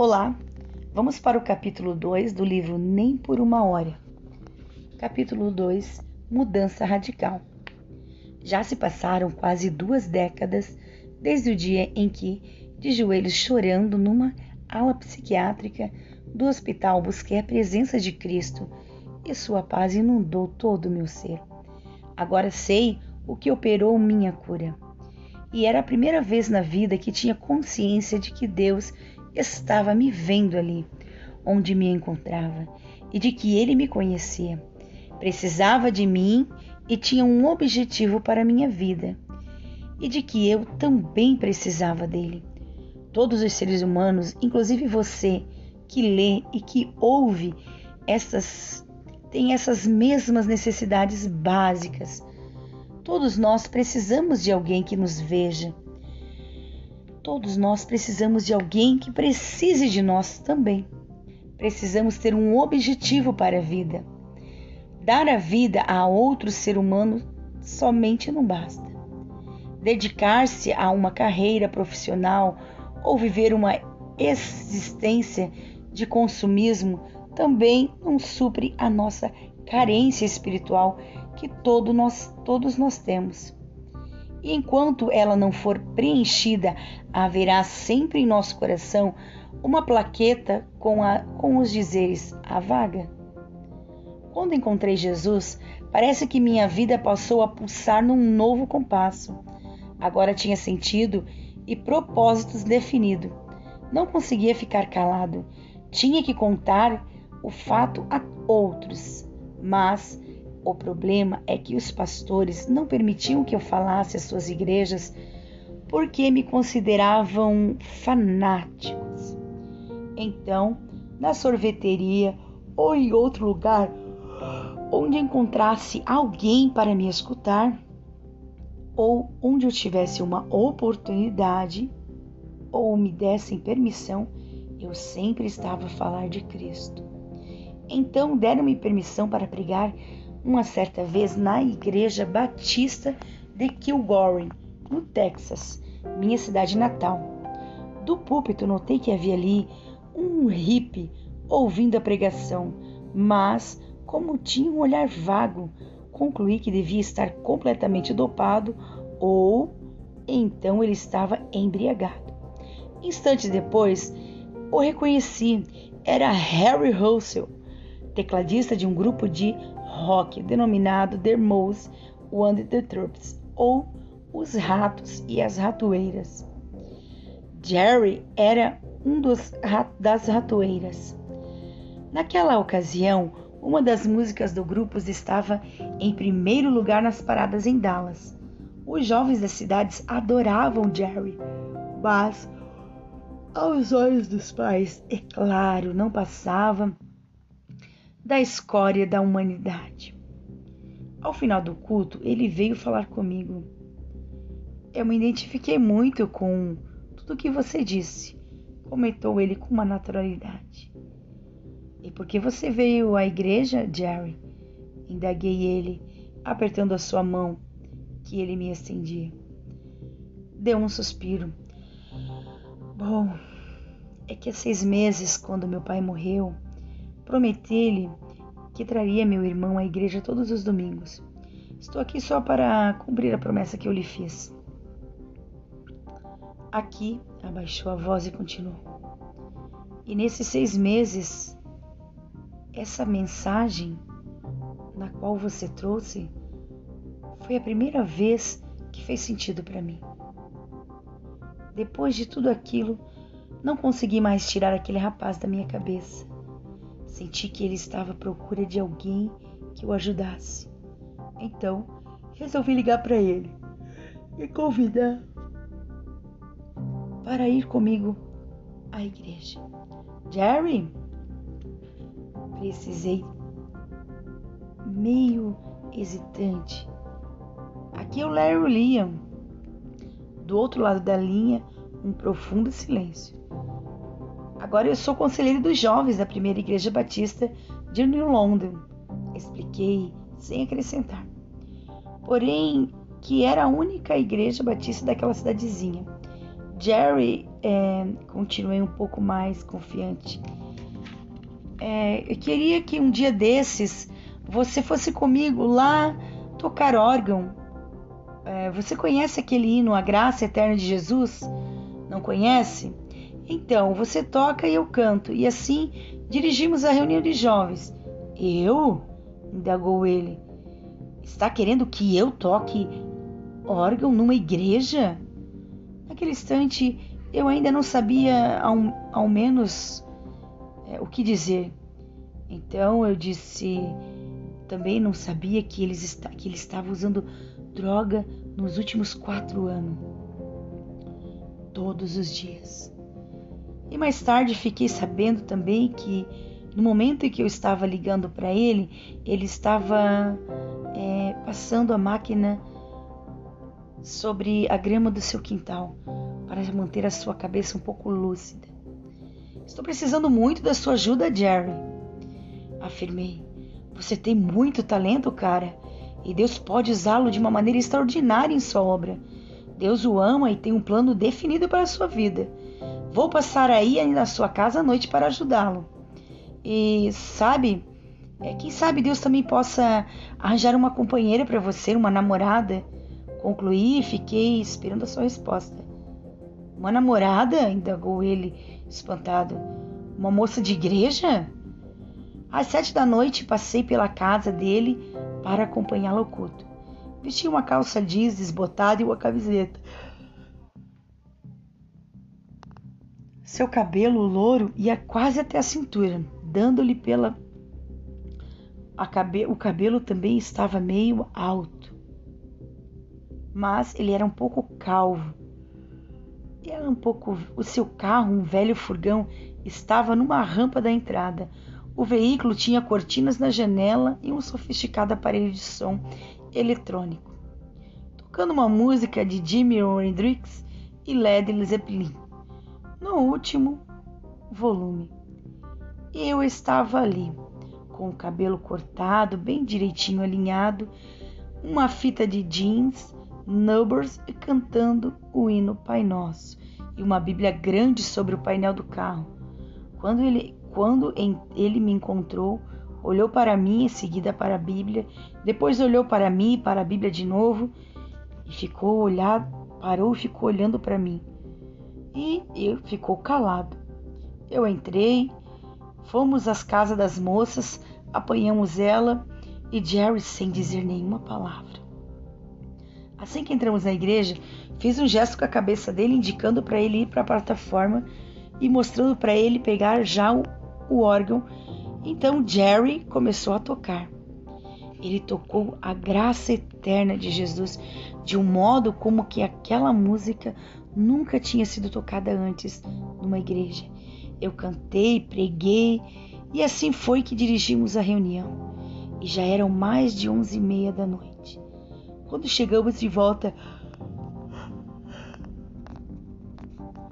Olá, vamos para o capítulo 2 do livro Nem por uma Hora. Capítulo 2 Mudança Radical. Já se passaram quase duas décadas desde o dia em que, de joelhos chorando numa ala psiquiátrica do hospital, busquei a presença de Cristo e sua paz inundou todo o meu ser. Agora sei o que operou minha cura. E era a primeira vez na vida que tinha consciência de que Deus estava me vendo ali, onde me encontrava, e de que ele me conhecia. Precisava de mim e tinha um objetivo para minha vida, e de que eu também precisava dele. Todos os seres humanos, inclusive você, que lê e que ouve essas têm essas mesmas necessidades básicas. Todos nós precisamos de alguém que nos veja, Todos nós precisamos de alguém que precise de nós também. Precisamos ter um objetivo para a vida. Dar a vida a outro ser humano somente não basta. Dedicar-se a uma carreira profissional ou viver uma existência de consumismo também não supre a nossa carência espiritual que todo nós, todos nós temos. E enquanto ela não for preenchida, haverá sempre em nosso coração uma plaqueta com, a, com os dizeres a vaga. Quando encontrei Jesus, parece que minha vida passou a pulsar num novo compasso. Agora tinha sentido e propósitos definidos. Não conseguia ficar calado. Tinha que contar o fato a outros, mas o problema é que os pastores não permitiam que eu falasse às suas igrejas porque me consideravam fanáticos. Então, na sorveteria ou em outro lugar onde encontrasse alguém para me escutar, ou onde eu tivesse uma oportunidade ou me dessem permissão, eu sempre estava a falar de Cristo. Então deram-me permissão para pregar uma certa vez na Igreja Batista de Kilgore, no Texas, minha cidade natal. Do púlpito notei que havia ali um hippie ouvindo a pregação, mas, como tinha um olhar vago, concluí que devia estar completamente dopado ou então ele estava embriagado. Instantes depois, o reconheci. Era Harry Russell, tecladista de um grupo de rock denominado The Mouse and the Troops, ou Os Ratos e as Ratoeiras. Jerry era um dos das ratoeiras. Naquela ocasião, uma das músicas do grupo estava em primeiro lugar nas paradas em Dallas. Os jovens das cidades adoravam Jerry, mas aos olhos dos pais, é claro, não passava da escória da humanidade. Ao final do culto, ele veio falar comigo. Eu me identifiquei muito com tudo que você disse, comentou ele com uma naturalidade. E por que você veio à igreja, Jerry? Indaguei ele, apertando a sua mão, que ele me estendia. Deu um suspiro. Bom, é que há seis meses, quando meu pai morreu, Prometi-lhe que traria meu irmão à igreja todos os domingos. Estou aqui só para cumprir a promessa que eu lhe fiz. Aqui abaixou a voz e continuou. E nesses seis meses, essa mensagem na qual você trouxe foi a primeira vez que fez sentido para mim. Depois de tudo aquilo, não consegui mais tirar aquele rapaz da minha cabeça. Senti que ele estava à procura de alguém que o ajudasse. Então, resolvi ligar para ele e convidar para ir comigo à igreja. Jerry, precisei, meio hesitante. Aqui é o Larry Liam. Do outro lado da linha, um profundo silêncio. Agora eu sou conselheiro dos jovens da primeira igreja batista de New London. Expliquei sem acrescentar. Porém, que era a única igreja batista daquela cidadezinha. Jerry, é, continuei um pouco mais confiante. É, eu queria que um dia desses você fosse comigo lá tocar órgão. É, você conhece aquele hino A Graça Eterna de Jesus? Não conhece? Então, você toca e eu canto, e assim dirigimos a reunião de jovens. Eu? indagou ele. Está querendo que eu toque órgão numa igreja? Naquele instante, eu ainda não sabia, ao, ao menos, é, o que dizer. Então eu disse: também não sabia que, eles está, que ele estava usando droga nos últimos quatro anos. Todos os dias. E mais tarde fiquei sabendo também que no momento em que eu estava ligando para ele, ele estava é, passando a máquina sobre a grama do seu quintal para manter a sua cabeça um pouco lúcida. Estou precisando muito da sua ajuda, Jerry, afirmei. Você tem muito talento, cara, e Deus pode usá-lo de uma maneira extraordinária em sua obra. Deus o ama e tem um plano definido para a sua vida. Vou passar aí na sua casa à noite para ajudá-lo. E sabe, é, quem sabe Deus também possa arranjar uma companheira para você, uma namorada. Concluí e fiquei esperando a sua resposta. Uma namorada? indagou ele, espantado. Uma moça de igreja? Às sete da noite passei pela casa dele para acompanhá-lo ao culto. Vestia uma calça jeans desbotada e uma camiseta. Seu cabelo louro ia quase até a cintura, dando-lhe pela. Cabe... O cabelo também estava meio alto, mas ele era um pouco calvo. Era um pouco. O seu carro, um velho furgão, estava numa rampa da entrada. O veículo tinha cortinas na janela e um sofisticado aparelho de som eletrônico, tocando uma música de Jimi Hendrix e Led Zeppelin no último volume. Eu estava ali, com o cabelo cortado, bem direitinho alinhado, uma fita de jeans, nubbers e cantando o hino Pai Nosso e uma Bíblia grande sobre o painel do carro. Quando ele, quando ele me encontrou, olhou para mim, em seguida para a Bíblia, depois olhou para mim e para a Bíblia de novo e ficou olhado, parou e ficou olhando para mim e ele ficou calado. Eu entrei, fomos às casas das moças, apanhamos ela e Jerry sem dizer nenhuma palavra. Assim que entramos na igreja, fiz um gesto com a cabeça dele, indicando para ele ir para a plataforma e mostrando para ele pegar já o, o órgão. Então Jerry começou a tocar. Ele tocou a graça eterna de Jesus de um modo como que aquela música nunca tinha sido tocada antes numa igreja. Eu cantei, preguei e assim foi que dirigimos a reunião. E já eram mais de onze e meia da noite. Quando chegamos de volta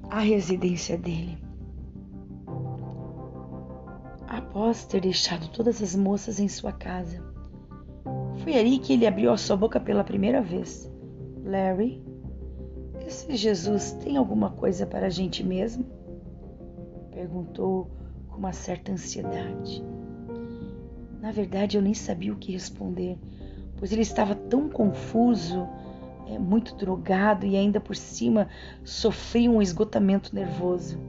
à residência dele, após ter deixado todas as moças em sua casa, foi ali que ele abriu a sua boca pela primeira vez. Larry, esse Jesus tem alguma coisa para a gente mesmo? Perguntou com uma certa ansiedade. Na verdade, eu nem sabia o que responder, pois ele estava tão confuso, é, muito drogado e ainda por cima sofria um esgotamento nervoso.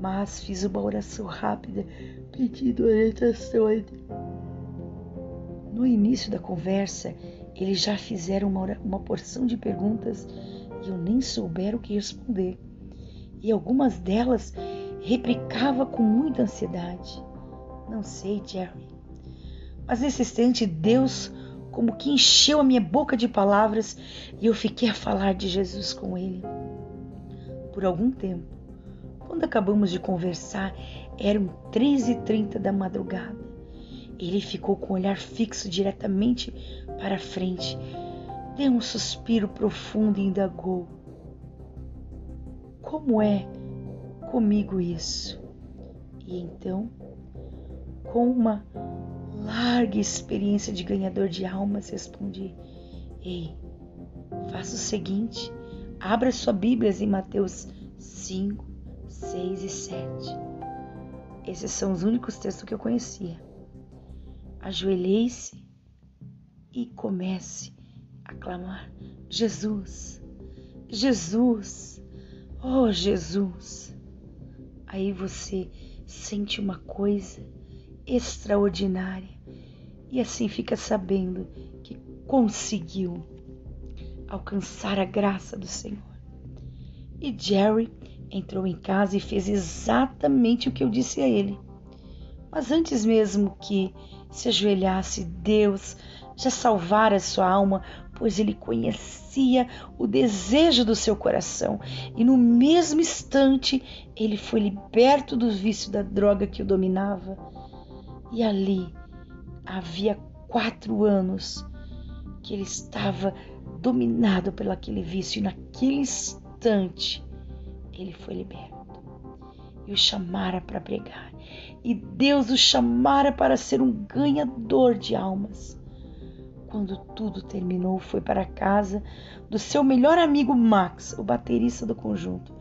Mas fiz uma oração rápida, pedindo orientações. No início da conversa, eles já fizeram uma, uma porção de perguntas e eu nem souber o que responder. E algumas delas replicava com muita ansiedade. Não sei, Jerry. Mas nesse instante, Deus como que encheu a minha boca de palavras e eu fiquei a falar de Jesus com ele. Por algum tempo, quando acabamos de conversar, eram três e trinta da madrugada. Ele ficou com o olhar fixo diretamente para frente, Deu um suspiro profundo e indagou: Como é comigo isso? E então, com uma larga experiência de ganhador de almas, respondi: Ei, faça o seguinte, Abra sua Bíblia em Mateus 5, 6 e 7. Esses são os únicos textos que eu conhecia. Ajoelhei-se e comece a clamar: Jesus, Jesus, oh Jesus. Aí você sente uma coisa extraordinária e assim fica sabendo que conseguiu alcançar a graça do Senhor. E Jerry entrou em casa e fez exatamente o que eu disse a ele. Mas antes mesmo que se ajoelhasse, Deus já salvara sua alma, pois ele conhecia o desejo do seu coração. E no mesmo instante, ele foi liberto do vício da droga que o dominava. E ali havia quatro anos que ele estava dominado pelo aquele vício. E naquele instante, ele foi liberto. E o chamara para pregar. E Deus o chamara para ser um ganhador de almas. Quando tudo terminou, foi para a casa do seu melhor amigo Max, o baterista do conjunto.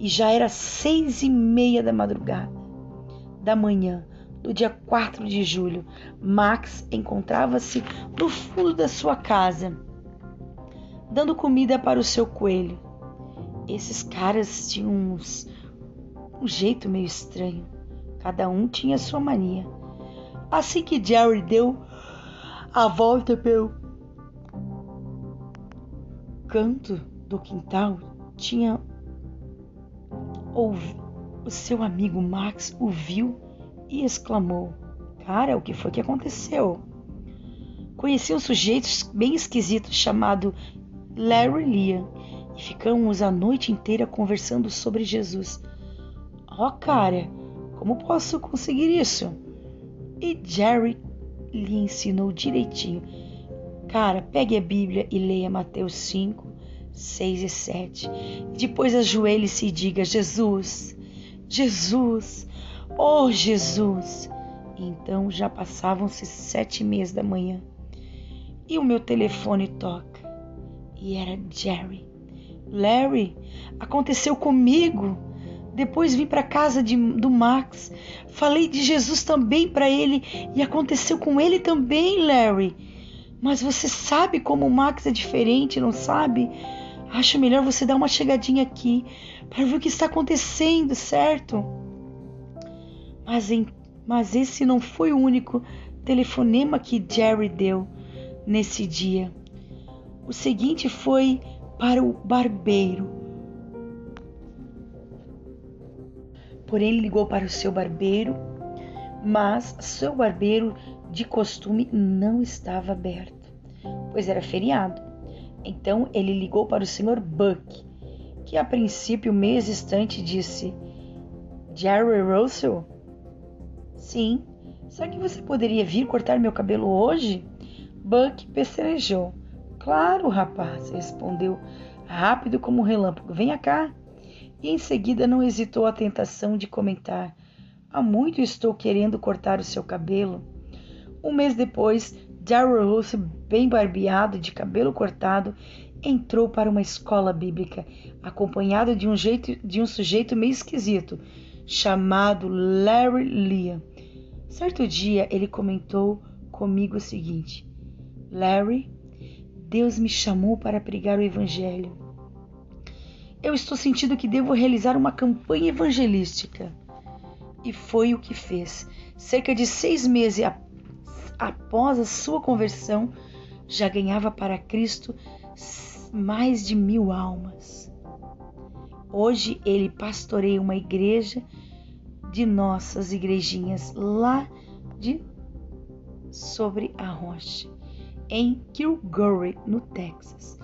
E já era seis e meia da madrugada da manhã do dia 4 de julho. Max encontrava-se no fundo da sua casa, dando comida para o seu coelho. Esses caras tinham uns, um jeito meio estranho. Cada um tinha sua mania. Assim que Jerry deu a volta pelo canto do quintal, tinha o seu amigo Max o viu e exclamou: Cara, o que foi que aconteceu? Conheci um sujeito bem esquisito chamado Larry Leah e ficamos a noite inteira conversando sobre Jesus. Oh, cara, como posso conseguir isso? E Jerry lhe ensinou direitinho. Cara, pegue a Bíblia e leia Mateus 5, 6 e 7. Depois ajoelhe-se e diga: Jesus, Jesus, oh Jesus. então já passavam-se sete meses da manhã e o meu telefone toca e era Jerry. Larry, aconteceu comigo. Depois vim para casa de, do Max, falei de Jesus também para ele e aconteceu com ele também, Larry. Mas você sabe como o Max é diferente, não sabe? Acho melhor você dar uma chegadinha aqui para ver o que está acontecendo, certo? Mas, em, mas esse não foi o único telefonema que Jerry deu nesse dia. O seguinte foi para o barbeiro Porém, ligou para o seu barbeiro, mas seu barbeiro de costume não estava aberto, pois era feriado. Então ele ligou para o Sr. Buck, que a princípio, meio hesitante, disse: Jerry Russell? Sim. Será que você poderia vir cortar meu cabelo hoje? Buck pecerejou. Claro, rapaz, respondeu rápido como um relâmpago. Venha cá e em seguida não hesitou a tentação de comentar: Há muito estou querendo cortar o seu cabelo. Um mês depois, Darrell Russell, bem barbeado, de cabelo cortado, entrou para uma escola bíblica, acompanhado de um, jeito, de um sujeito meio esquisito, chamado Larry Leah. Certo dia ele comentou comigo o seguinte: Larry, Deus me chamou para pregar o Evangelho eu estou sentindo que devo realizar uma campanha evangelística. E foi o que fez. Cerca de seis meses após a sua conversão, já ganhava para Cristo mais de mil almas. Hoje ele pastoreia uma igreja de nossas igrejinhas lá de sobre a rocha, em Kilgore, no Texas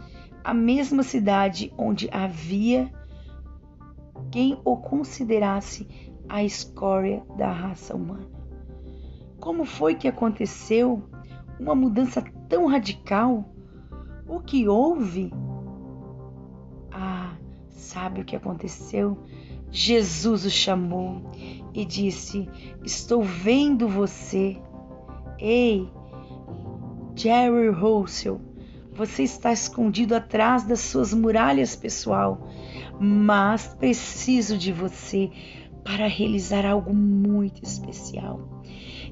a mesma cidade onde havia quem o considerasse a escória da raça humana. Como foi que aconteceu uma mudança tão radical? O que houve? Ah, sabe o que aconteceu? Jesus o chamou e disse: Estou vendo você. Ei, Jerry Russell, você está escondido atrás das suas muralhas pessoal, mas preciso de você para realizar algo muito especial.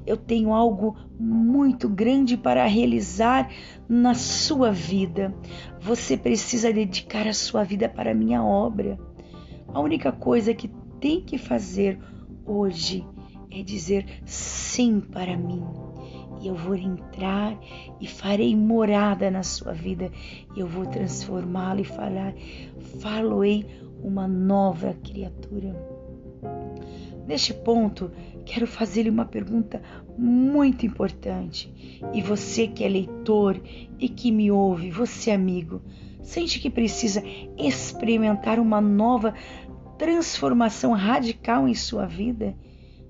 Eu tenho algo muito grande para realizar na sua vida. Você precisa dedicar a sua vida para a minha obra. A única coisa que tem que fazer hoje é dizer sim para mim. E eu vou entrar e farei morada na sua vida. E eu vou transformá-lo e falar, faloei uma nova criatura. Neste ponto, quero fazer-lhe uma pergunta muito importante. E você que é leitor e que me ouve, você amigo, sente que precisa experimentar uma nova transformação radical em sua vida,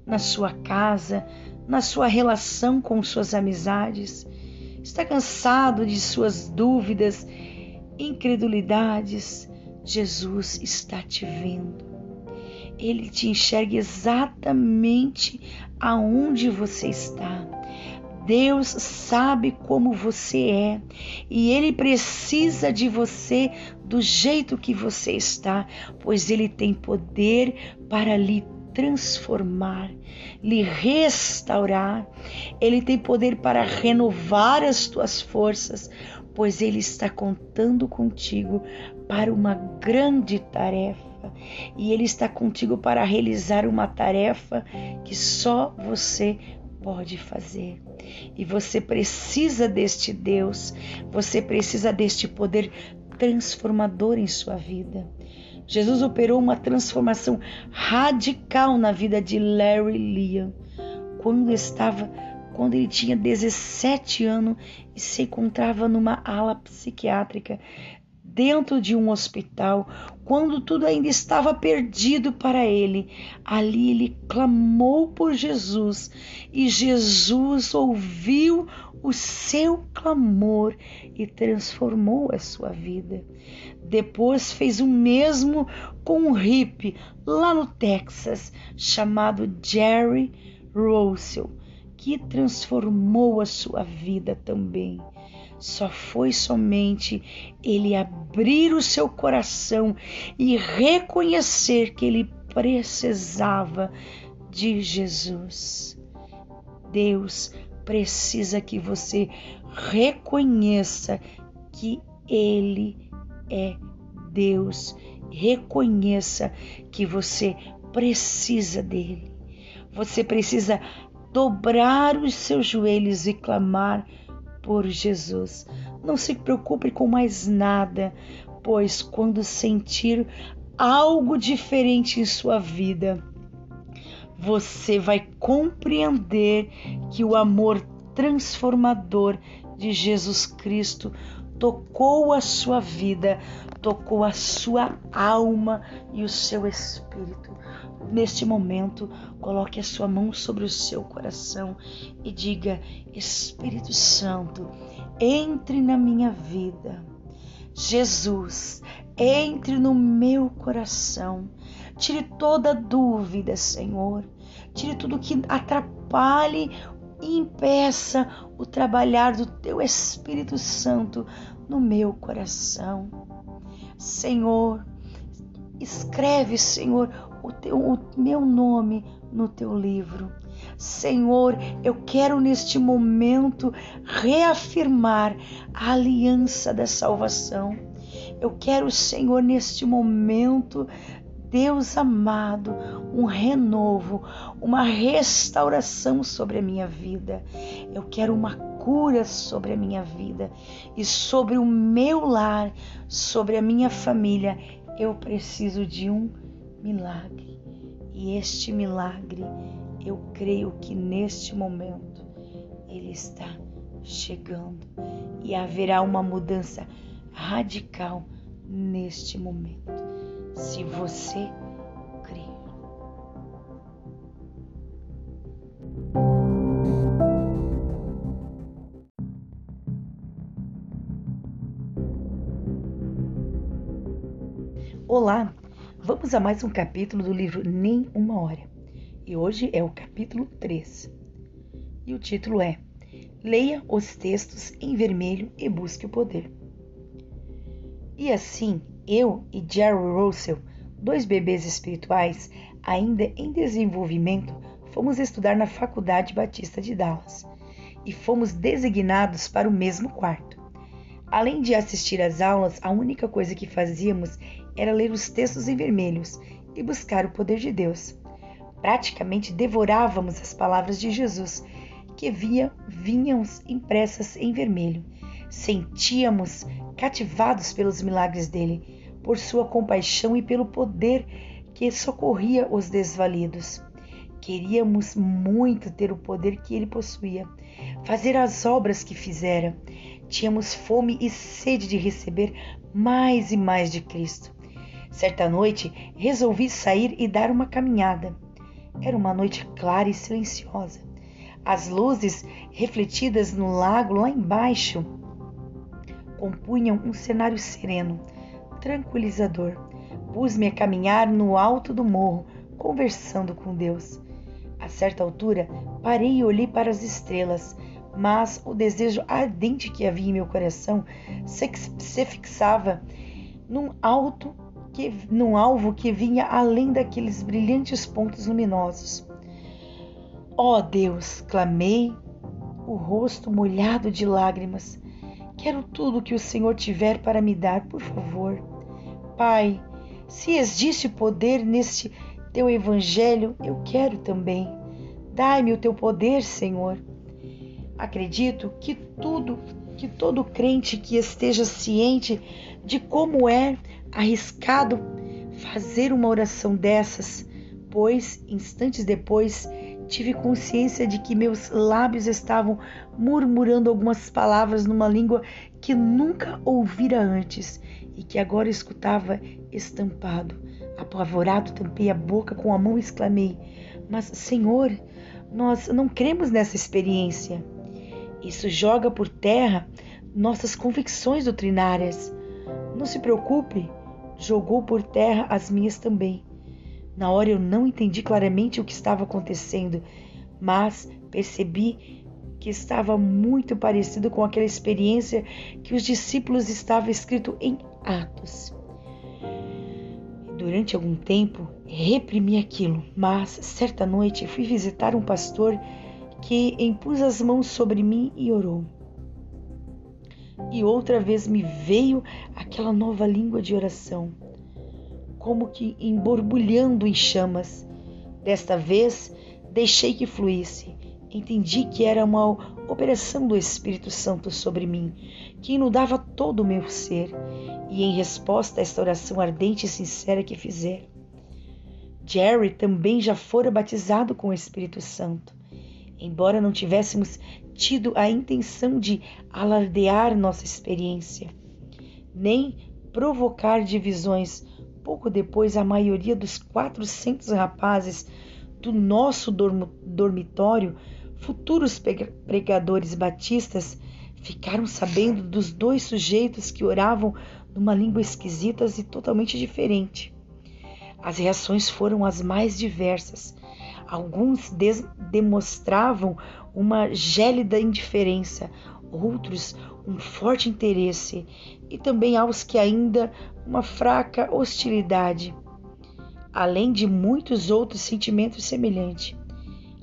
na sua casa, na sua relação com suas amizades? Está cansado de suas dúvidas, incredulidades? Jesus está te vendo. Ele te enxerga exatamente aonde você está. Deus sabe como você é e Ele precisa de você do jeito que você está, pois Ele tem poder para lhe transformar, lhe restaurar. Ele tem poder para renovar as tuas forças, pois Ele está contando contigo para uma grande tarefa. E Ele está contigo para realizar uma tarefa que só você pode fazer. E você precisa deste Deus, você precisa deste poder transformador em sua vida. Jesus operou uma transformação radical na vida de Larry Leon quando estava quando ele tinha 17 anos e se encontrava numa ala psiquiátrica dentro de um hospital, quando tudo ainda estava perdido para ele. Ali ele clamou por Jesus e Jesus ouviu o seu clamor e transformou a sua vida. Depois fez o mesmo com um hippie lá no Texas chamado Jerry Russell, que transformou a sua vida também. Só foi somente ele abrir o seu coração e reconhecer que ele precisava de Jesus. Deus precisa que você reconheça que Ele é Deus. Reconheça que você precisa dele. Você precisa dobrar os seus joelhos e clamar por Jesus. Não se preocupe com mais nada, pois quando sentir algo diferente em sua vida, você vai compreender que o amor transformador de Jesus Cristo tocou a sua vida, tocou a sua alma e o seu espírito. Neste momento, coloque a sua mão sobre o seu coração e diga: Espírito Santo, entre na minha vida. Jesus, entre no meu coração. Tire toda dúvida, Senhor. Tire tudo que atrapalhe e impeça o trabalhar do teu Espírito Santo no meu coração. Senhor, escreve, Senhor, o, teu, o meu nome no teu livro. Senhor, eu quero neste momento reafirmar a aliança da salvação. Eu quero, Senhor, neste momento, Deus amado, um renovo, uma restauração sobre a minha vida. Eu quero uma cura sobre a minha vida e sobre o meu lar, sobre a minha família. Eu preciso de um milagre. E este milagre, eu creio que neste momento ele está chegando e haverá uma mudança radical neste momento. Se você crer. Olá, Vamos a mais um capítulo do livro Nem Uma Hora. E hoje é o capítulo 3. E o título é Leia os textos em vermelho e busque o poder. E assim, eu e Jerry Russell, dois bebês espirituais ainda em desenvolvimento, fomos estudar na Faculdade Batista de Dallas e fomos designados para o mesmo quarto. Além de assistir às aulas, a única coisa que fazíamos era ler os textos em vermelhos e buscar o poder de Deus. Praticamente devorávamos as palavras de Jesus, que via, vinham impressas em vermelho. Sentíamos cativados pelos milagres dele, por sua compaixão e pelo poder que socorria os desvalidos. Queríamos muito ter o poder que ele possuía, fazer as obras que fizera. Tínhamos fome e sede de receber mais e mais de Cristo. Certa noite, resolvi sair e dar uma caminhada. Era uma noite clara e silenciosa. As luzes refletidas no lago lá embaixo compunham um cenário sereno, tranquilizador. Pus-me a caminhar no alto do morro, conversando com Deus. A certa altura, parei e olhei para as estrelas, mas o desejo ardente que havia em meu coração se, fixava num alto que, num alvo que vinha além daqueles brilhantes pontos luminosos. Ó oh Deus, clamei, o rosto molhado de lágrimas. Quero tudo que o Senhor tiver para me dar, por favor. Pai, se existe poder neste teu evangelho, eu quero também. Dai-me o teu poder, Senhor. Acredito que tudo, que todo crente que esteja ciente de como é arriscado fazer uma oração dessas, pois instantes depois tive consciência de que meus lábios estavam murmurando algumas palavras numa língua que nunca ouvira antes e que agora escutava estampado. Apavorado, tampei a boca com a mão e exclamei: Mas, Senhor, nós não cremos nessa experiência. Isso joga por terra nossas convicções doutrinárias. Não se preocupe, jogou por terra as minhas também. Na hora eu não entendi claramente o que estava acontecendo, mas percebi que estava muito parecido com aquela experiência que os discípulos estava escrito em Atos. Durante algum tempo reprimi aquilo, mas certa noite fui visitar um pastor que impôs as mãos sobre mim e orou. E outra vez me veio aquela nova língua de oração, como que emborbulhando em chamas. Desta vez deixei que fluísse. Entendi que era uma operação do Espírito Santo sobre mim, que inundava todo o meu ser, e em resposta a esta oração ardente e sincera que fizer, Jerry também já fora batizado com o Espírito Santo. Embora não tivéssemos tido a intenção de alardear nossa experiência, nem provocar divisões, pouco depois a maioria dos 400 rapazes do nosso dormitório, futuros pregadores batistas, ficaram sabendo dos dois sujeitos que oravam numa língua esquisita e totalmente diferente. As reações foram as mais diversas. Alguns demonstravam uma gélida indiferença, outros um forte interesse e também aos que ainda uma fraca hostilidade, além de muitos outros sentimentos semelhantes.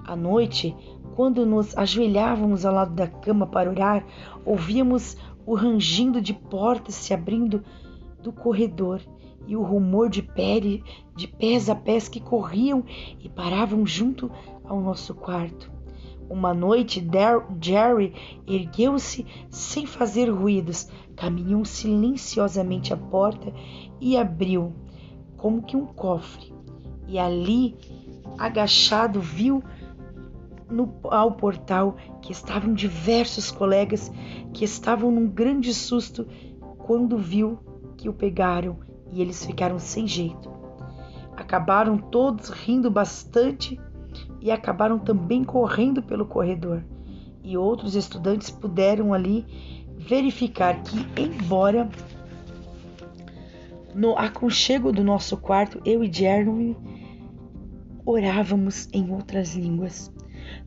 À noite, quando nos ajoelhávamos ao lado da cama para orar, ouvíamos o rangindo de portas se abrindo do corredor e o rumor de, pere, de pés a pés que corriam e paravam junto ao nosso quarto. Uma noite, Jerry ergueu-se sem fazer ruídos, caminhou silenciosamente à porta e abriu, como que um cofre. E ali, agachado, viu no, ao portal que estavam diversos colegas que estavam num grande susto quando viu que o pegaram e eles ficaram sem jeito. Acabaram todos rindo bastante e acabaram também correndo pelo corredor. E outros estudantes puderam ali verificar que, embora no aconchego do nosso quarto, eu e Jeremy orávamos em outras línguas.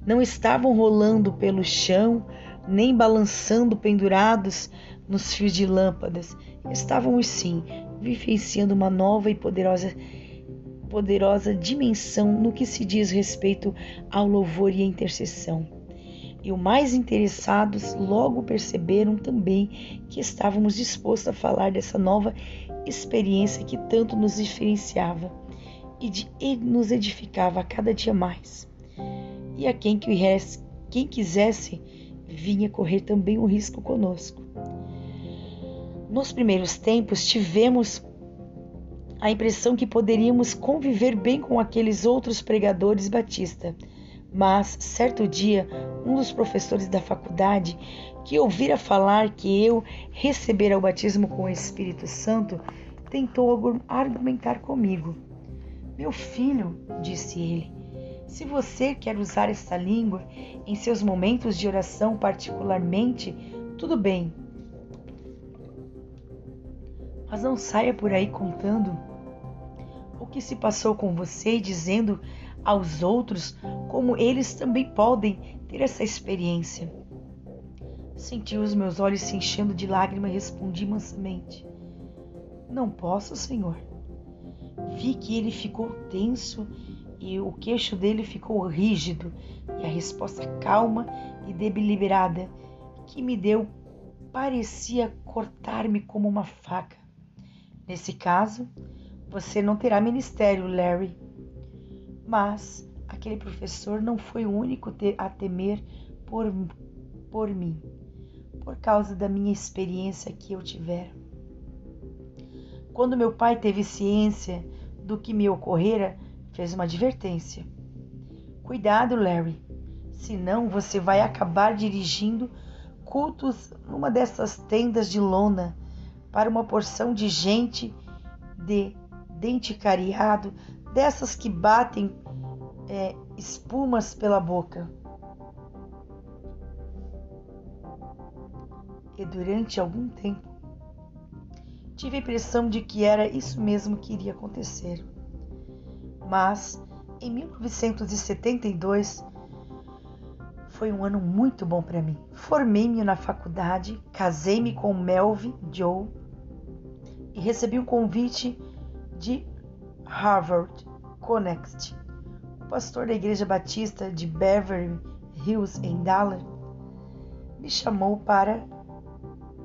Não estavam rolando pelo chão, nem balançando pendurados nos fios de lâmpadas. Estávamos sim vivenciando uma nova e poderosa poderosa dimensão no que se diz respeito ao louvor e à intercessão. E os mais interessados logo perceberam também que estávamos dispostos a falar dessa nova experiência que tanto nos diferenciava e, de, e nos edificava a cada dia mais. E a quem, quem quisesse vinha correr também o risco conosco. Nos primeiros tempos tivemos a impressão que poderíamos conviver bem com aqueles outros pregadores batista. Mas, certo dia, um dos professores da faculdade, que ouvira falar que eu recebera o batismo com o Espírito Santo, tentou argumentar comigo. Meu filho, disse ele, se você quer usar esta língua em seus momentos de oração particularmente, tudo bem. Mas não saia por aí contando que se passou com você e dizendo aos outros como eles também podem ter essa experiência. Senti os meus olhos se enchendo de lágrimas e respondi mansamente: Não posso, Senhor. Vi que ele ficou tenso e o queixo dele ficou rígido, e a resposta calma e deliberada que me deu parecia cortar-me como uma faca. Nesse caso, você não terá ministério, Larry. Mas aquele professor não foi o único a temer por, por mim, por causa da minha experiência que eu tivera. Quando meu pai teve ciência do que me ocorrera, fez uma advertência. Cuidado, Larry, senão você vai acabar dirigindo cultos numa dessas tendas de lona para uma porção de gente de dente cariado, dessas que batem é, espumas pela boca. E durante algum tempo tive a impressão de que era isso mesmo que iria acontecer. Mas em 1972 foi um ano muito bom para mim. Formei-me na faculdade, casei-me com Melvin Joe e recebi um convite de Harvard, Connecticut. O pastor da Igreja Batista de Beverly Hills, em Dallas, me chamou para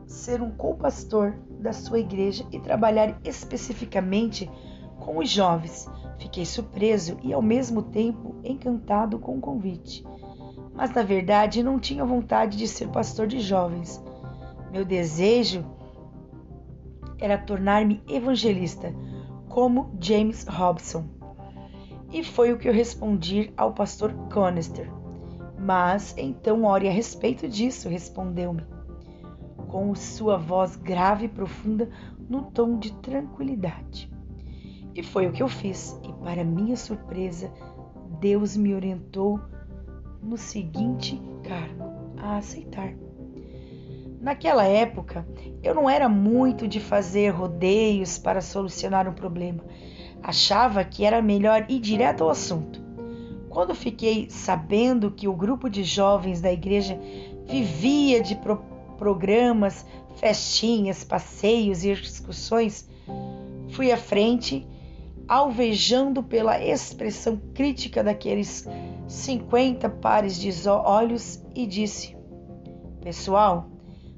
ser um co-pastor da sua igreja e trabalhar especificamente com os jovens. Fiquei surpreso e ao mesmo tempo encantado com o convite. Mas na verdade não tinha vontade de ser pastor de jovens. Meu desejo era tornar-me evangelista, como James Robson. E foi o que eu respondi ao pastor Conister. Mas então ore a respeito disso, respondeu-me, com sua voz grave e profunda, no tom de tranquilidade. E foi o que eu fiz, e para minha surpresa, Deus me orientou no seguinte cargo a aceitar. Naquela época, eu não era muito de fazer rodeios para solucionar um problema. Achava que era melhor ir direto ao assunto. Quando fiquei sabendo que o grupo de jovens da igreja vivia de pro programas, festinhas, passeios e excursões, fui à frente, alvejando pela expressão crítica daqueles 50 pares de olhos e disse: Pessoal,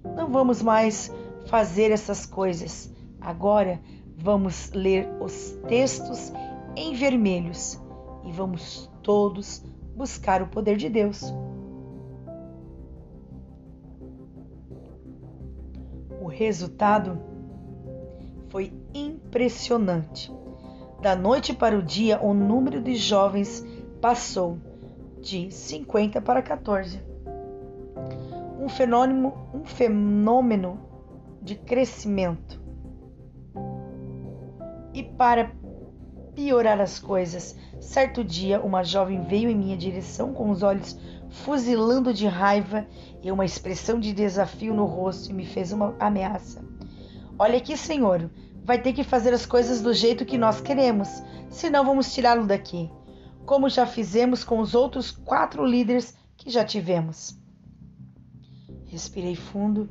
não vamos mais fazer essas coisas. Agora vamos ler os textos em vermelhos e vamos todos buscar o poder de Deus. O resultado foi impressionante. Da noite para o dia, o número de jovens passou de 50 para 14 um fenômeno, um fenômeno de crescimento. E para piorar as coisas, certo dia uma jovem veio em minha direção com os olhos fuzilando de raiva e uma expressão de desafio no rosto e me fez uma ameaça. Olha aqui, senhor, vai ter que fazer as coisas do jeito que nós queremos, senão vamos tirá-lo daqui, como já fizemos com os outros quatro líderes que já tivemos. Respirei fundo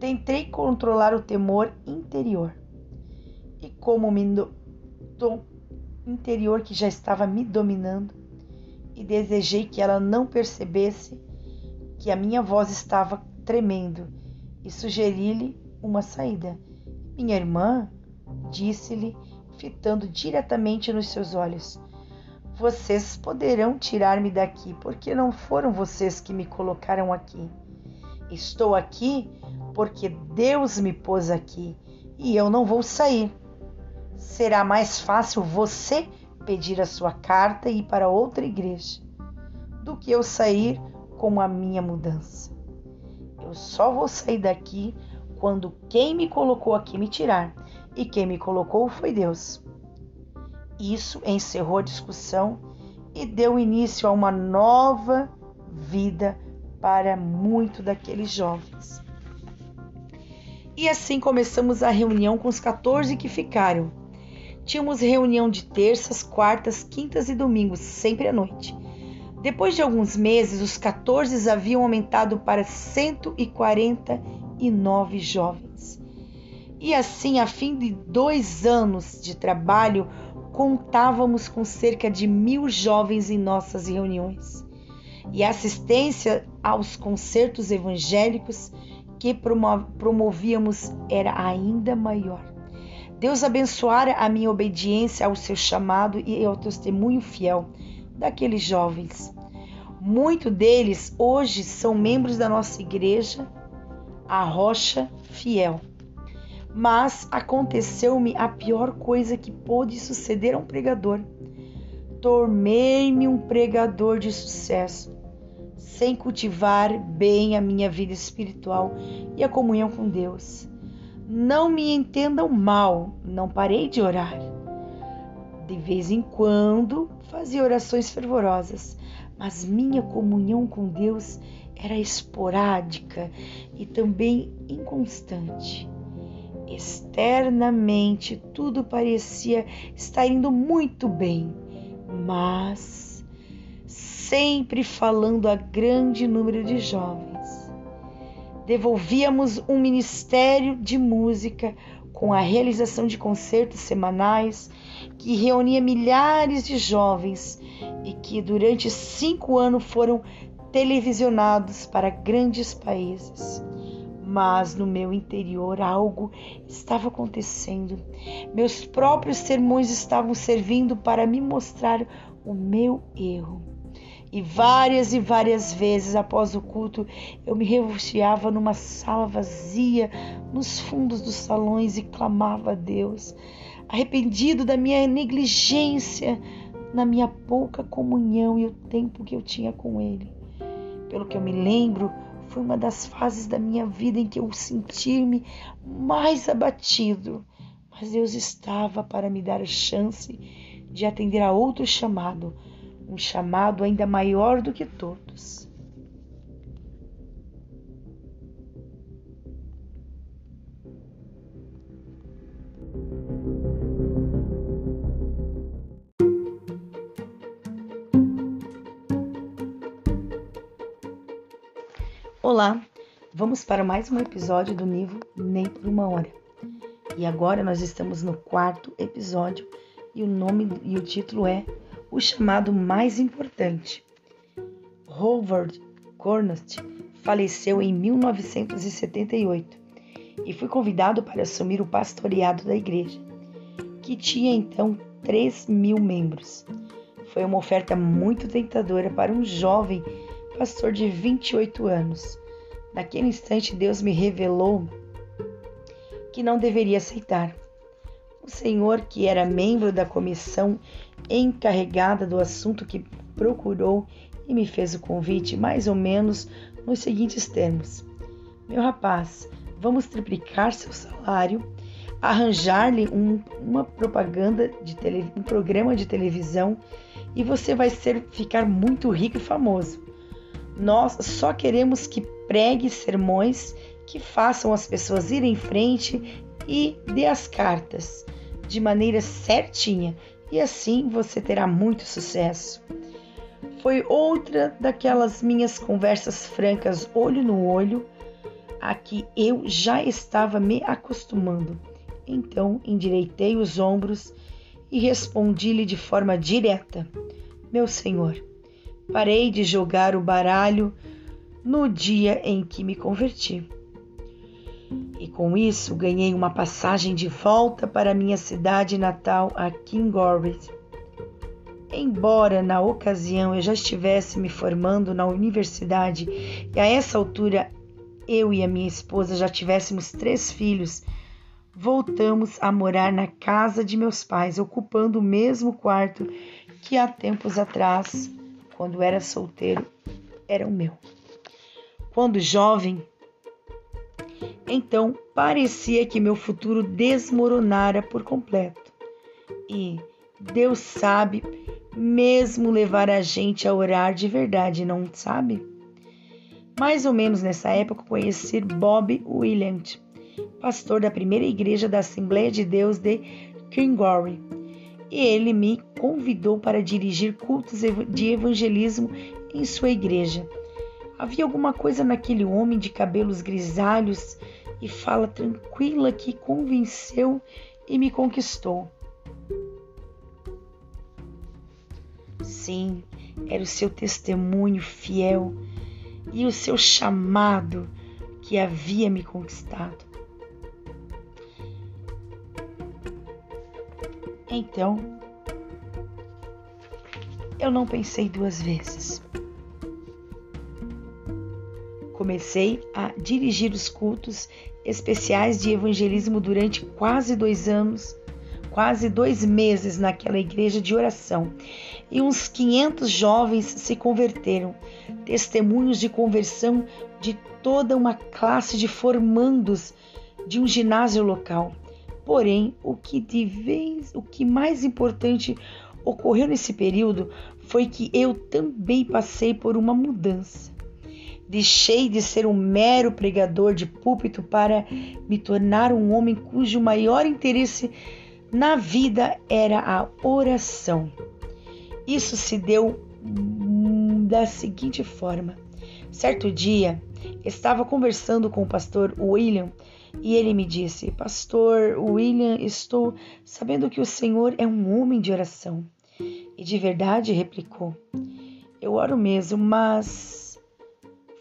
Tentei controlar o temor interior. E como me do, do interior que já estava me dominando, e desejei que ela não percebesse que a minha voz estava tremendo e sugeri-lhe uma saída. Minha irmã disse-lhe, fitando diretamente nos seus olhos: Vocês poderão tirar-me daqui, porque não foram vocês que me colocaram aqui. Estou aqui porque Deus me pôs aqui e eu não vou sair. Será mais fácil você pedir a sua carta e ir para outra igreja do que eu sair com a minha mudança. Eu só vou sair daqui quando quem me colocou aqui me tirar, e quem me colocou foi Deus. Isso encerrou a discussão e deu início a uma nova vida para muito daqueles jovens. E assim começamos a reunião com os 14 que ficaram. Tínhamos reunião de terças, quartas, quintas e domingos, sempre à noite. Depois de alguns meses, os 14 haviam aumentado para 149 jovens. E assim, a fim de dois anos de trabalho, contávamos com cerca de mil jovens em nossas reuniões. E assistência aos concertos evangélicos que promovíamos era ainda maior. Deus abençoara a minha obediência ao seu chamado e ao testemunho fiel daqueles jovens. Muitos deles hoje são membros da nossa igreja, a Rocha Fiel. Mas aconteceu-me a pior coisa que pôde suceder a um pregador. Tornei-me um pregador de sucesso sem cultivar bem a minha vida espiritual e a comunhão com Deus. Não me entendam mal, não parei de orar. De vez em quando fazia orações fervorosas, mas minha comunhão com Deus era esporádica e também inconstante. Externamente tudo parecia estar indo muito bem, mas sempre falando a grande número de jovens. Devolvíamos um ministério de música com a realização de concertos semanais que reunia milhares de jovens e que durante cinco anos foram televisionados para grandes países. Mas no meu interior algo estava acontecendo. Meus próprios sermões estavam servindo para me mostrar o meu erro. E várias e várias vezes após o culto eu me refugiava numa sala vazia, nos fundos dos salões e clamava a Deus, arrependido da minha negligência, na minha pouca comunhão e o tempo que eu tinha com Ele. Pelo que eu me lembro, foi uma das fases da minha vida em que eu senti-me mais abatido, mas Deus estava para me dar a chance de atender a outro chamado um chamado ainda maior do que todos. Olá, vamos para mais um episódio do livro Nem por uma Hora. E agora nós estamos no quarto episódio e o nome e o título é o chamado mais importante. Howard Cornust faleceu em 1978 e foi convidado para assumir o pastoreado da igreja, que tinha então 3 mil membros. Foi uma oferta muito tentadora para um jovem pastor de 28 anos. Naquele instante, Deus me revelou que não deveria aceitar. O senhor, que era membro da comissão encarregada do assunto que procurou e me fez o convite mais ou menos nos seguintes termos: Meu rapaz, vamos triplicar seu salário, arranjar-lhe um, uma propaganda de tele, um programa de televisão e você vai ser ficar muito rico e famoso. Nós só queremos que pregue sermões que façam as pessoas irem em frente e dê as cartas de maneira certinha, e assim você terá muito sucesso. Foi outra daquelas minhas conversas francas, olho no olho, a que eu já estava me acostumando. Então endireitei os ombros e respondi-lhe de forma direta: Meu senhor, parei de jogar o baralho no dia em que me converti. E com isso ganhei uma passagem de volta para minha cidade natal, a Kingorid. Embora na ocasião eu já estivesse me formando na universidade e a essa altura eu e a minha esposa já tivéssemos três filhos, voltamos a morar na casa de meus pais, ocupando o mesmo quarto que há tempos atrás, quando era solteiro, era o meu. Quando jovem, então parecia que meu futuro desmoronara por completo. E Deus sabe mesmo levar a gente a orar de verdade, não sabe? Mais ou menos nessa época conheci Bob Williams, pastor da primeira igreja da Assembleia de Deus de Kingory, e ele me convidou para dirigir cultos de evangelismo em sua igreja. Havia alguma coisa naquele homem de cabelos grisalhos e fala tranquila que convenceu e me conquistou. Sim, era o seu testemunho fiel e o seu chamado que havia me conquistado. Então, eu não pensei duas vezes comecei a dirigir os cultos especiais de evangelismo durante quase dois anos, quase dois meses naquela igreja de oração. E uns 500 jovens se converteram, testemunhos de conversão de toda uma classe de formandos de um ginásio local. Porém, o que de vez, o que mais importante ocorreu nesse período foi que eu também passei por uma mudança. Deixei de ser um mero pregador de púlpito para me tornar um homem cujo maior interesse na vida era a oração. Isso se deu da seguinte forma: certo dia estava conversando com o pastor William e ele me disse: Pastor William, estou sabendo que o Senhor é um homem de oração. E de verdade, replicou: Eu oro mesmo, mas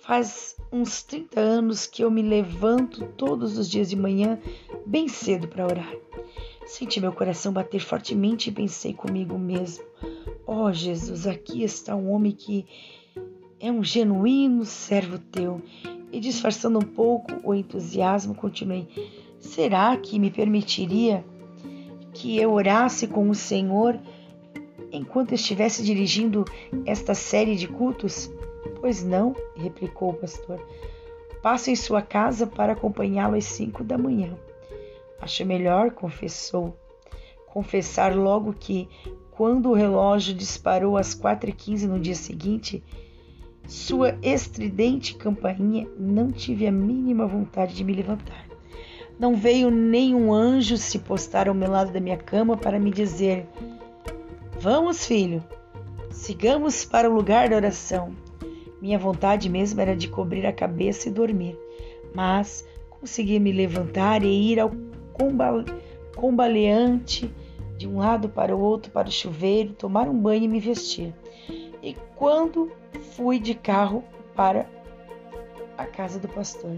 Faz uns 30 anos que eu me levanto todos os dias de manhã bem cedo para orar. Senti meu coração bater fortemente e pensei comigo mesmo: Ó oh, Jesus, aqui está um homem que é um genuíno servo teu. E disfarçando um pouco o entusiasmo, continuei: Será que me permitiria que eu orasse com o Senhor enquanto estivesse dirigindo esta série de cultos? Pois não, replicou o pastor. Passo em sua casa para acompanhá-lo às cinco da manhã. Acho melhor, confessou. Confessar logo que, quando o relógio disparou às quatro e quinze no dia seguinte, sua estridente campainha, não tive a mínima vontade de me levantar. Não veio nenhum anjo se postar ao meu lado da minha cama para me dizer: Vamos, filho, sigamos para o lugar da oração. Minha vontade mesmo era de cobrir a cabeça e dormir, mas consegui me levantar e ir ao combaleante de um lado para o outro para o chuveiro, tomar um banho e me vestir. E quando fui de carro para a casa do pastor,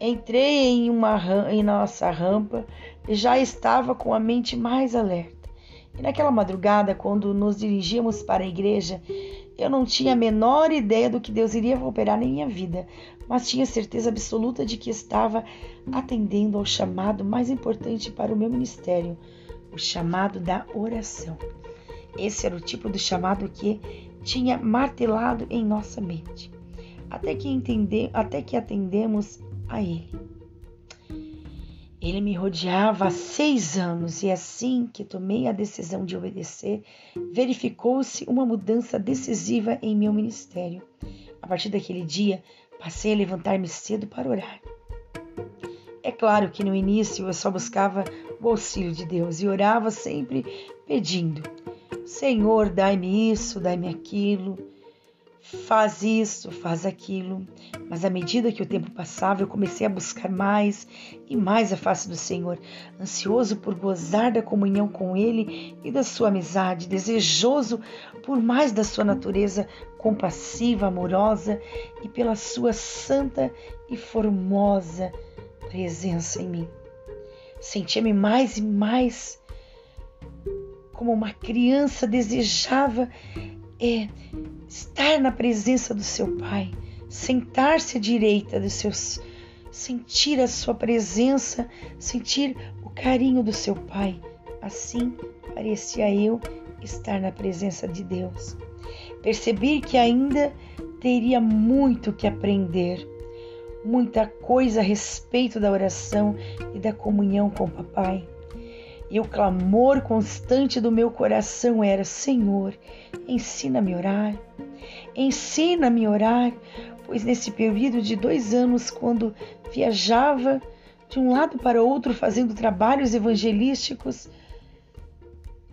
entrei em uma em nossa rampa e já estava com a mente mais alerta. E naquela madrugada, quando nos dirigíamos para a igreja, eu não tinha a menor ideia do que Deus iria operar em minha vida, mas tinha certeza absoluta de que estava atendendo ao chamado mais importante para o meu ministério, o chamado da oração. Esse era o tipo de chamado que tinha martelado em nossa mente, até que entender, até que atendemos a ele. Ele me rodeava há seis anos e assim que tomei a decisão de obedecer, verificou-se uma mudança decisiva em meu ministério. A partir daquele dia, passei a levantar-me cedo para orar. É claro que no início eu só buscava o auxílio de Deus e orava sempre pedindo: Senhor, dai-me isso, dai-me aquilo. faz isso, faz aquilo. Mas à medida que o tempo passava, eu comecei a buscar mais e mais a face do Senhor, ansioso por gozar da comunhão com Ele e da sua amizade, desejoso por mais da sua natureza compassiva, amorosa e pela sua santa e formosa presença em mim. Sentia-me mais e mais como uma criança desejava é, estar na presença do seu Pai, sentar-se à direita dos seus, sentir a sua presença, sentir o carinho do seu Pai. Assim parecia eu estar na presença de Deus. Percebi que ainda teria muito que aprender, muita coisa a respeito da oração e da comunhão com o Papai. E o clamor constante do meu coração era: Senhor, ensina-me a orar, ensina-me a orar, pois nesse período de dois anos, quando viajava de um lado para outro fazendo trabalhos evangelísticos,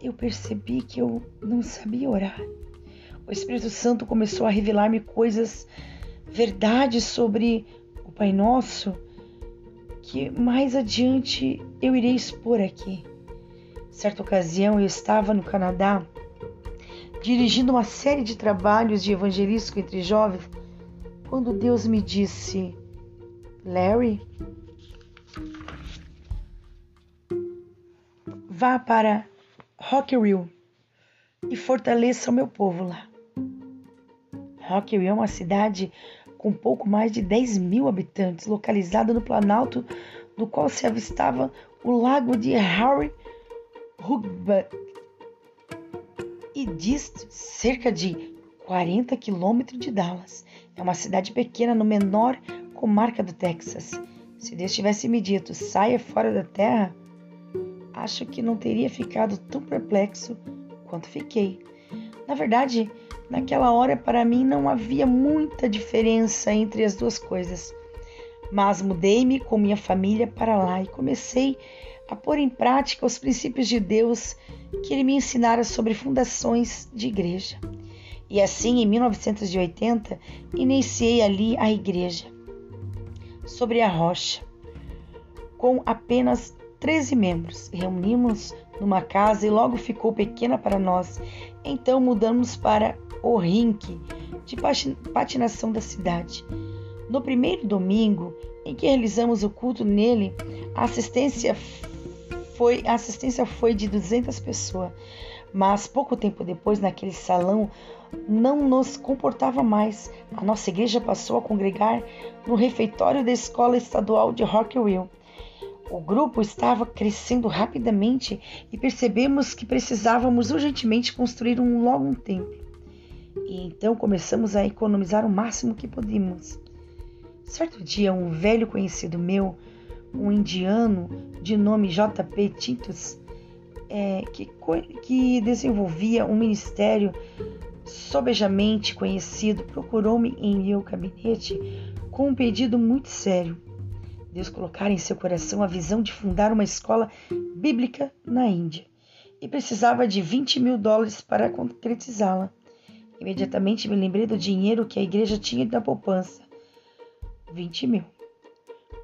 eu percebi que eu não sabia orar. O Espírito Santo começou a revelar-me coisas, verdades sobre o Pai Nosso, que mais adiante eu irei expor aqui. Certa ocasião eu estava no Canadá dirigindo uma série de trabalhos de evangelístico entre jovens quando Deus me disse: Larry, vá para Rockville e fortaleça o meu povo lá. Rockville é uma cidade com pouco mais de 10 mil habitantes, localizada no planalto do qual se avistava o lago de Harry Rugby e dista cerca de 40 quilômetros de Dallas. É uma cidade pequena no menor comarca do Texas. Se Deus tivesse me dito saia fora da terra, acho que não teria ficado tão perplexo quanto fiquei. Na verdade, naquela hora para mim não havia muita diferença entre as duas coisas. Mas mudei-me com minha família para lá e comecei a pôr em prática os princípios de Deus que ele me ensinara sobre fundações de igreja. E assim, em 1980, iniciei ali a igreja, sobre a rocha, com apenas 13 membros. Reunimos numa casa e logo ficou pequena para nós. Então mudamos para o rink de patinação da cidade. No primeiro domingo em que realizamos o culto nele, a assistência foi, a assistência foi de 200 pessoas, mas pouco tempo depois, naquele salão, não nos comportava mais. A nossa igreja passou a congregar no refeitório da escola estadual de Rockville. O grupo estava crescendo rapidamente e percebemos que precisávamos urgentemente construir um logo um templo. E então começamos a economizar o máximo que podíamos. Certo dia, um velho conhecido meu um indiano de nome J.P. Titus, é, que, que desenvolvia um ministério sobejamente conhecido, procurou-me em meu gabinete com um pedido muito sério. Deus colocara em seu coração a visão de fundar uma escola bíblica na Índia e precisava de 20 mil dólares para concretizá-la. Imediatamente me lembrei do dinheiro que a igreja tinha na poupança. 20 mil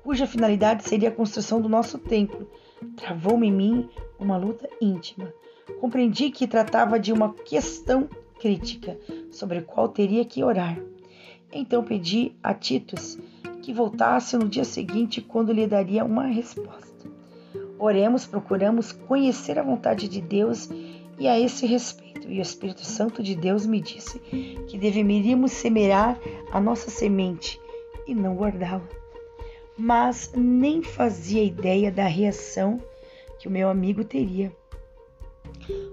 cuja finalidade seria a construção do nosso templo, travou-me em mim uma luta íntima. Compreendi que tratava de uma questão crítica sobre a qual teria que orar. Então pedi a Titus que voltasse no dia seguinte, quando lhe daria uma resposta. Oremos, procuramos conhecer a vontade de Deus e a esse respeito. E o Espírito Santo de Deus me disse que deveríamos semear a nossa semente e não guardá-la mas nem fazia ideia da reação que o meu amigo teria.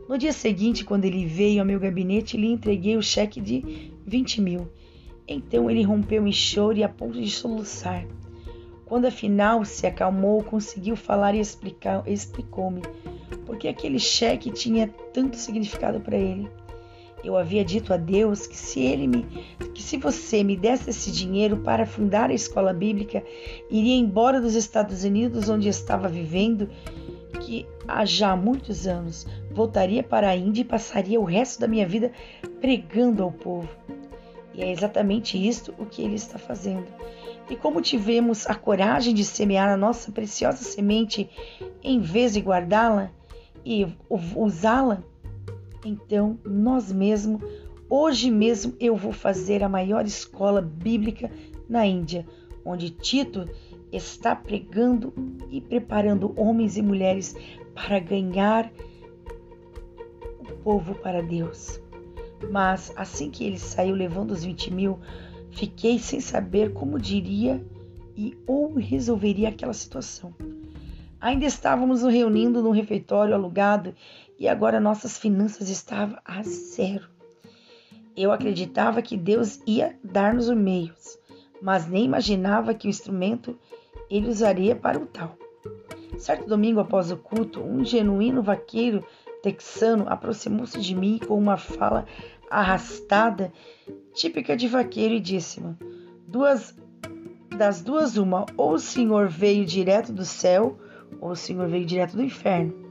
No dia seguinte, quando ele veio ao meu gabinete, lhe entreguei o cheque de 20 mil. Então ele rompeu em choro e a ponto de soluçar. Quando afinal se acalmou, conseguiu falar e explicou-me porque aquele cheque tinha tanto significado para ele. Eu havia dito a Deus que se ele me que se você me desse esse dinheiro para fundar a escola bíblica, iria embora dos Estados Unidos onde estava vivendo, que há já muitos anos voltaria para a Índia e passaria o resto da minha vida pregando ao povo. E é exatamente isto o que ele está fazendo. E como tivemos a coragem de semear a nossa preciosa semente em vez de guardá-la e usá-la, então nós mesmos, hoje mesmo, eu vou fazer a maior escola bíblica na Índia, onde Tito está pregando e preparando homens e mulheres para ganhar o povo para Deus. Mas assim que ele saiu levando os 20 mil, fiquei sem saber como diria e ou resolveria aquela situação. Ainda estávamos nos reunindo num refeitório alugado e agora nossas finanças estavam a zero. Eu acreditava que Deus ia dar-nos os meios, mas nem imaginava que o instrumento ele usaria para o tal. Certo domingo após o culto, um genuíno vaqueiro texano aproximou-se de mim com uma fala arrastada, típica de vaqueiro, e disse-me: duas, das duas, uma, ou o senhor veio direto do céu, ou o senhor veio direto do inferno.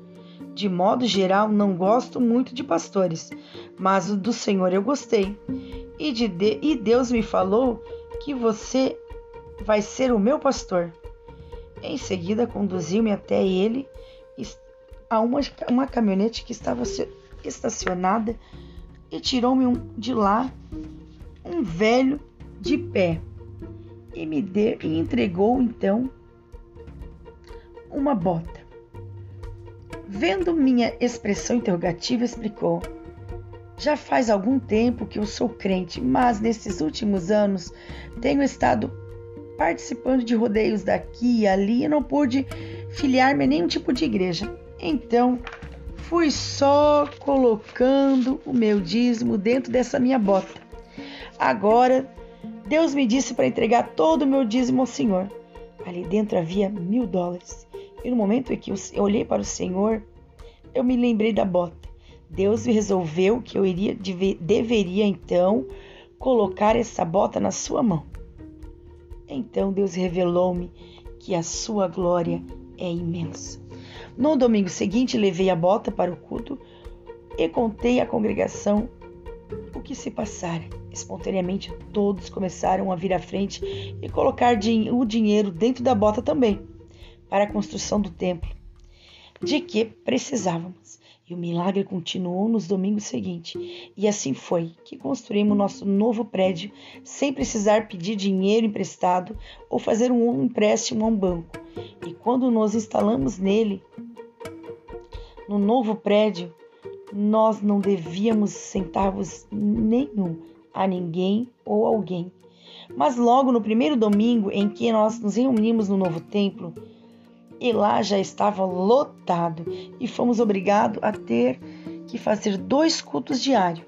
De modo geral, não gosto muito de pastores, mas do Senhor eu gostei. E, de, e Deus me falou que você vai ser o meu pastor. Em seguida, conduziu-me até ele a uma, uma caminhonete que estava estacionada e tirou-me um, de lá um velho de pé e me deu, e entregou então uma bota. Vendo minha expressão interrogativa, explicou: Já faz algum tempo que eu sou crente, mas nesses últimos anos tenho estado participando de rodeios daqui e ali e não pude filiar-me a nenhum tipo de igreja. Então, fui só colocando o meu dízimo dentro dessa minha bota. Agora, Deus me disse para entregar todo o meu dízimo ao Senhor. Ali dentro havia mil dólares. E no momento em que eu olhei para o Senhor, eu me lembrei da bota. Deus resolveu que eu iria, deveria então colocar essa bota na sua mão. Então Deus revelou-me que a sua glória é imensa. No domingo seguinte, levei a bota para o culto e contei à congregação o que se passara. Espontaneamente, todos começaram a vir à frente e colocar o dinheiro dentro da bota também, para a construção do templo, de que precisávamos. E o milagre continuou nos domingos seguintes. E assim foi que construímos nosso novo prédio sem precisar pedir dinheiro emprestado ou fazer um empréstimo a um banco. E quando nos instalamos nele, no novo prédio, nós não devíamos centavos nenhum a ninguém ou alguém. Mas logo no primeiro domingo em que nós nos reunimos no novo templo, e lá já estava lotado e fomos obrigados a ter que fazer dois cultos diários,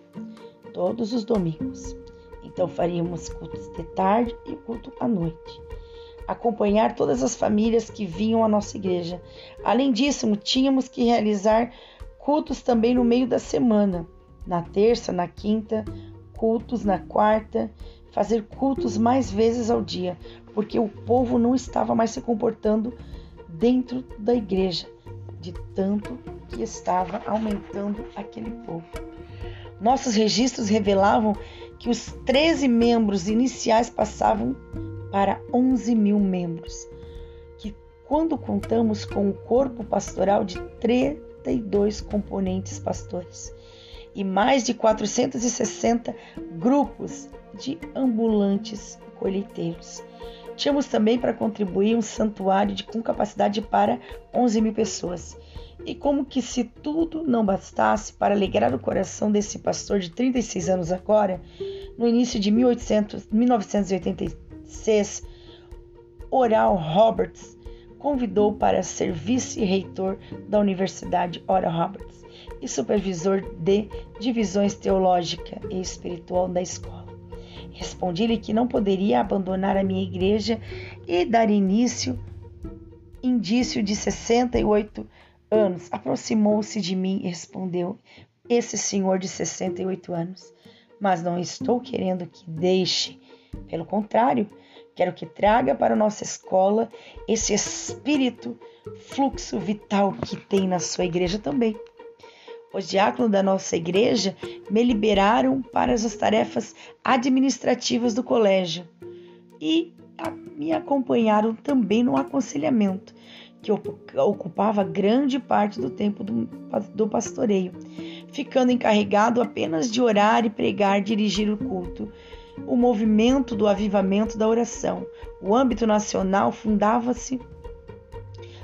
todos os domingos. Então faríamos cultos de tarde e culto à noite. Acompanhar todas as famílias que vinham à nossa igreja. Além disso, tínhamos que realizar cultos também no meio da semana, na terça, na quinta, cultos na quarta, fazer cultos mais vezes ao dia, porque o povo não estava mais se comportando dentro da igreja, de tanto que estava aumentando aquele povo. Nossos registros revelavam que os 13 membros iniciais passavam para 11 mil membros, que quando contamos com o corpo pastoral de 32 componentes pastores e mais de 460 grupos de ambulantes colheiteiros Tínhamos também para contribuir um santuário de, com capacidade para 11 mil pessoas. E como que se tudo não bastasse para alegrar o coração desse pastor de 36 anos agora, no início de 1800, 1986, Oral Roberts convidou para ser vice-reitor da Universidade Oral Roberts e supervisor de divisões teológica e espiritual da escola. Respondi-lhe que não poderia abandonar a minha igreja e dar início. Indício de 68 anos. Aproximou-se de mim e respondeu: Esse senhor de 68 anos. Mas não estou querendo que deixe. Pelo contrário, quero que traga para nossa escola esse espírito, fluxo vital que tem na sua igreja também. Os diáconos da nossa igreja me liberaram para as tarefas administrativas do colégio e me acompanharam também no aconselhamento, que ocupava grande parte do tempo do, do pastoreio, ficando encarregado apenas de orar e pregar, dirigir o culto. O movimento do avivamento da oração, o âmbito nacional fundava-se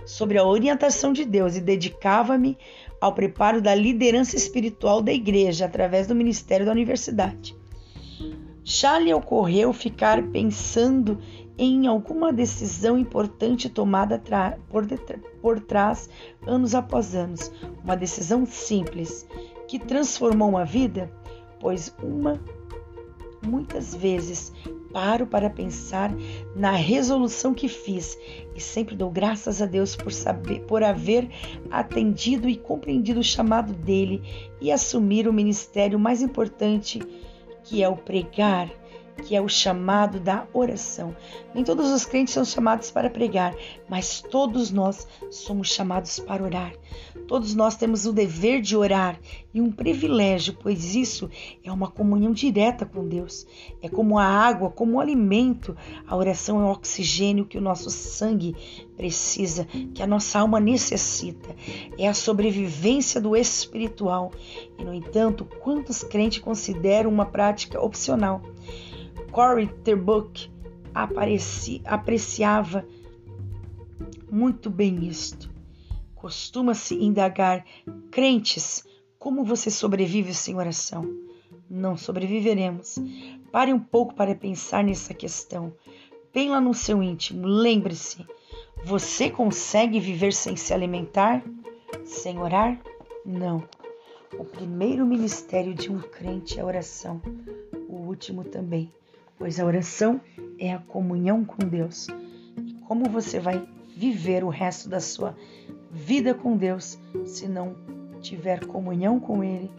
sobre a orientação de Deus e dedicava-me ao preparo da liderança espiritual da igreja através do ministério da universidade. Já lhe ocorreu ficar pensando em alguma decisão importante tomada por, por trás, anos após anos. Uma decisão simples que transformou uma vida, pois uma muitas vezes paro para pensar na resolução que fiz. E sempre dou graças a Deus por saber, por haver atendido e compreendido o chamado dele e assumir o ministério mais importante, que é o pregar que é o chamado da oração. Nem todos os crentes são chamados para pregar, mas todos nós somos chamados para orar. Todos nós temos o dever de orar e um privilégio, pois isso é uma comunhão direta com Deus. É como a água, como o alimento. A oração é o oxigênio que o nosso sangue precisa, que a nossa alma necessita. É a sobrevivência do espiritual. E, no entanto, quantos crentes consideram uma prática opcional? Cory Terbuck apreciava muito bem isto. Costuma-se indagar, crentes, como você sobrevive sem oração? Não sobreviveremos. Pare um pouco para pensar nessa questão. Bem lá no seu íntimo, lembre-se: você consegue viver sem se alimentar? Sem orar? Não. O primeiro ministério de um crente é a oração, o último também pois a oração é a comunhão com Deus. E como você vai viver o resto da sua vida com Deus se não tiver comunhão com Ele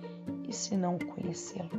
e se não conhecê-lo?